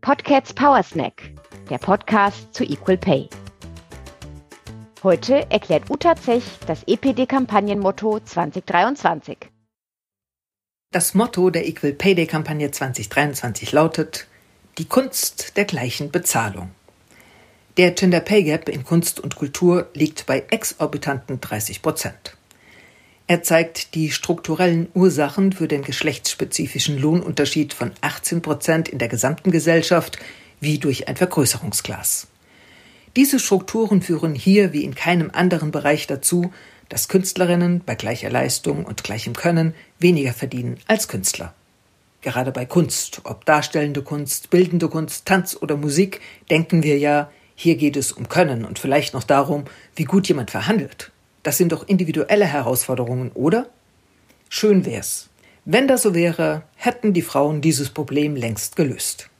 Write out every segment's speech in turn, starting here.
Podcats Power Snack, der Podcast zu Equal Pay. Heute erklärt Uta Zech das EPD-Kampagnenmotto 2023. Das Motto der Equal Pay Day Kampagne 2023 lautet Die Kunst der gleichen Bezahlung. Der Gender Pay Gap in Kunst und Kultur liegt bei exorbitanten 30 Prozent. Er zeigt die strukturellen Ursachen für den geschlechtsspezifischen Lohnunterschied von 18 Prozent in der gesamten Gesellschaft wie durch ein Vergrößerungsglas. Diese Strukturen führen hier wie in keinem anderen Bereich dazu, dass Künstlerinnen bei gleicher Leistung und gleichem Können weniger verdienen als Künstler. Gerade bei Kunst, ob darstellende Kunst, bildende Kunst, Tanz oder Musik, denken wir ja, hier geht es um Können und vielleicht noch darum, wie gut jemand verhandelt. Das sind doch individuelle Herausforderungen, oder? Schön wär's. Wenn das so wäre, hätten die Frauen dieses Problem längst gelöst.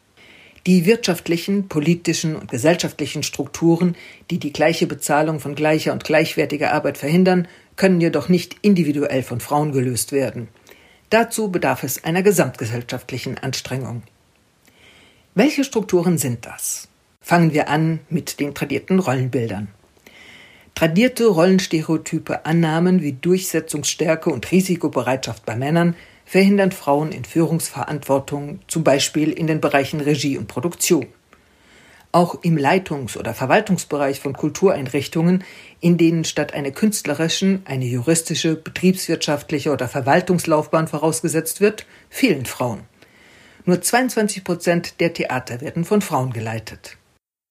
Die wirtschaftlichen, politischen und gesellschaftlichen Strukturen, die die gleiche Bezahlung von gleicher und gleichwertiger Arbeit verhindern, können jedoch nicht individuell von Frauen gelöst werden. Dazu bedarf es einer gesamtgesellschaftlichen Anstrengung. Welche Strukturen sind das? Fangen wir an mit den tradierten Rollenbildern. Tradierte Rollenstereotype Annahmen wie Durchsetzungsstärke und Risikobereitschaft bei Männern verhindern Frauen in Führungsverantwortung, zum Beispiel in den Bereichen Regie und Produktion. Auch im Leitungs- oder Verwaltungsbereich von Kultureinrichtungen, in denen statt einer künstlerischen eine juristische, betriebswirtschaftliche oder Verwaltungslaufbahn vorausgesetzt wird, fehlen Frauen. Nur 22 Prozent der Theater werden von Frauen geleitet.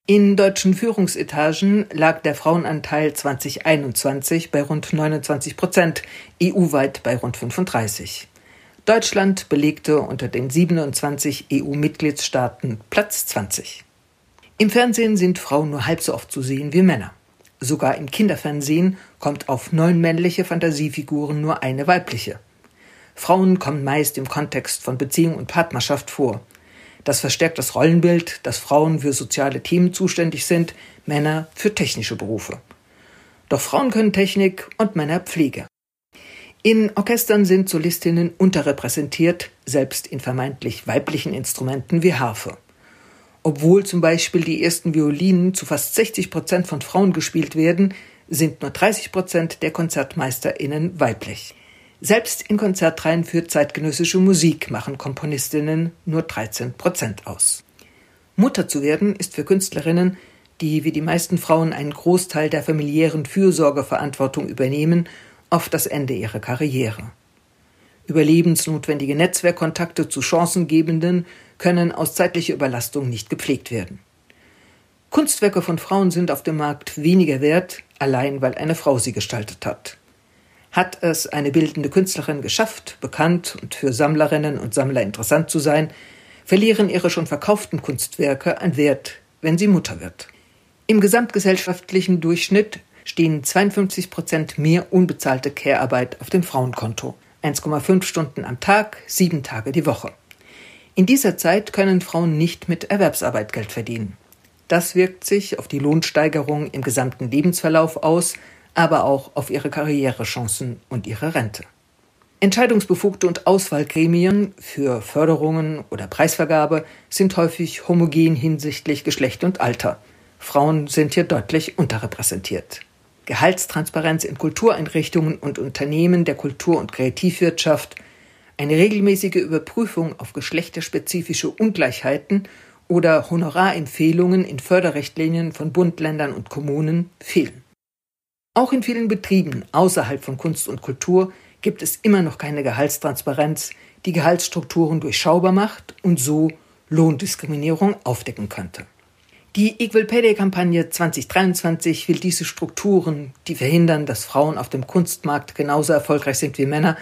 In deutschen Führungsetagen lag der Frauenanteil 2021 bei rund 29 Prozent, EU-weit bei rund 35. Deutschland belegte unter den 27 EU-Mitgliedstaaten Platz 20. Im Fernsehen sind Frauen nur halb so oft zu sehen wie Männer. Sogar im Kinderfernsehen kommt auf neun männliche Fantasiefiguren nur eine weibliche. Frauen kommen meist im Kontext von Beziehung und Partnerschaft vor. Das verstärkt das Rollenbild, dass Frauen für soziale Themen zuständig sind, Männer für technische Berufe. Doch Frauen können Technik und Männer Pflege. In Orchestern sind Solistinnen unterrepräsentiert, selbst in vermeintlich weiblichen Instrumenten wie Harfe. Obwohl zum Beispiel die ersten Violinen zu fast 60 Prozent von Frauen gespielt werden, sind nur 30 Prozent der KonzertmeisterInnen weiblich. Selbst in Konzertreihen für zeitgenössische Musik machen Komponistinnen nur 13 Prozent aus. Mutter zu werden ist für Künstlerinnen, die wie die meisten Frauen einen Großteil der familiären Fürsorgeverantwortung übernehmen, oft das Ende ihrer Karriere. Überlebensnotwendige Netzwerkkontakte zu Chancengebenden können aus zeitlicher Überlastung nicht gepflegt werden. Kunstwerke von Frauen sind auf dem Markt weniger wert, allein weil eine Frau sie gestaltet hat. Hat es eine bildende Künstlerin geschafft, bekannt und für Sammlerinnen und Sammler interessant zu sein, verlieren ihre schon verkauften Kunstwerke an Wert, wenn sie Mutter wird. Im gesamtgesellschaftlichen Durchschnitt stehen 52 Prozent mehr unbezahlte Care-Arbeit auf dem Frauenkonto. 1,5 Stunden am Tag, sieben Tage die Woche. In dieser Zeit können Frauen nicht mit Erwerbsarbeit Geld verdienen. Das wirkt sich auf die Lohnsteigerung im gesamten Lebensverlauf aus, aber auch auf ihre Karrierechancen und ihre Rente. Entscheidungsbefugte und Auswahlgremien für Förderungen oder Preisvergabe sind häufig homogen hinsichtlich Geschlecht und Alter. Frauen sind hier deutlich unterrepräsentiert. Gehaltstransparenz in Kultureinrichtungen und Unternehmen der Kultur- und Kreativwirtschaft, eine regelmäßige Überprüfung auf geschlechterspezifische Ungleichheiten oder Honorarempfehlungen in Förderrichtlinien von Bund, Ländern und Kommunen fehlen. Auch in vielen Betrieben außerhalb von Kunst und Kultur gibt es immer noch keine Gehaltstransparenz, die Gehaltsstrukturen durchschaubar macht und so Lohndiskriminierung aufdecken könnte. Die Equal Pay Day Kampagne 2023 will diese Strukturen, die verhindern, dass Frauen auf dem Kunstmarkt genauso erfolgreich sind wie Männer,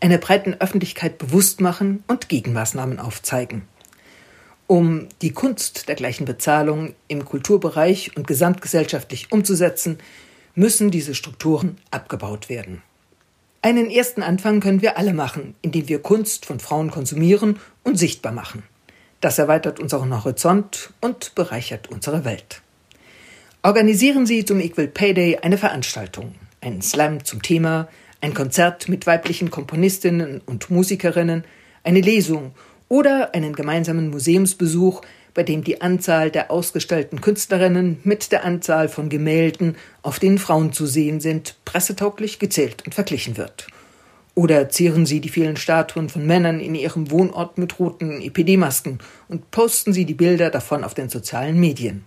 einer breiten Öffentlichkeit bewusst machen und Gegenmaßnahmen aufzeigen. Um die Kunst der gleichen Bezahlung im Kulturbereich und gesamtgesellschaftlich umzusetzen, müssen diese Strukturen abgebaut werden. Einen ersten Anfang können wir alle machen, indem wir Kunst von Frauen konsumieren und sichtbar machen. Das erweitert unseren Horizont und bereichert unsere Welt. Organisieren Sie zum Equal Pay Day eine Veranstaltung, einen Slam zum Thema, ein Konzert mit weiblichen Komponistinnen und Musikerinnen, eine Lesung oder einen gemeinsamen Museumsbesuch, bei dem die Anzahl der ausgestellten Künstlerinnen mit der Anzahl von Gemälden, auf denen Frauen zu sehen sind, pressetauglich gezählt und verglichen wird. Oder zieren Sie die vielen Statuen von Männern in Ihrem Wohnort mit roten EPD-Masken und posten Sie die Bilder davon auf den sozialen Medien.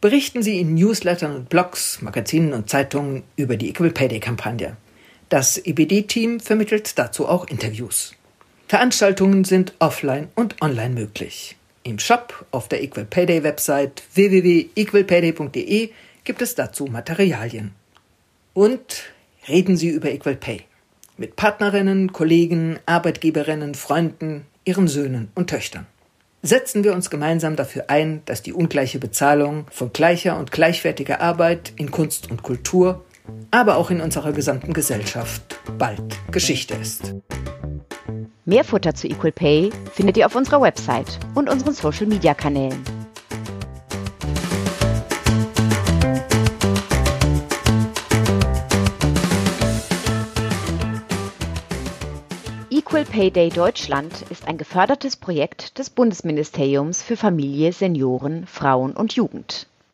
Berichten Sie in Newslettern und Blogs, Magazinen und Zeitungen über die Equal Pay Day Kampagne. Das EBD-Team vermittelt dazu auch Interviews. Veranstaltungen sind offline und online möglich. Im Shop auf der Equal Pay Day Website www.equalpayday.de gibt es dazu Materialien. Und reden Sie über Equal Pay mit Partnerinnen, Kollegen, Arbeitgeberinnen, Freunden, ihren Söhnen und Töchtern. Setzen wir uns gemeinsam dafür ein, dass die ungleiche Bezahlung von gleicher und gleichwertiger Arbeit in Kunst und Kultur, aber auch in unserer gesamten Gesellschaft bald Geschichte ist. Mehr Futter zu Equal Pay findet ihr auf unserer Website und unseren Social-Media-Kanälen. Equal Pay Day Deutschland ist ein gefördertes Projekt des Bundesministeriums für Familie, Senioren, Frauen und Jugend.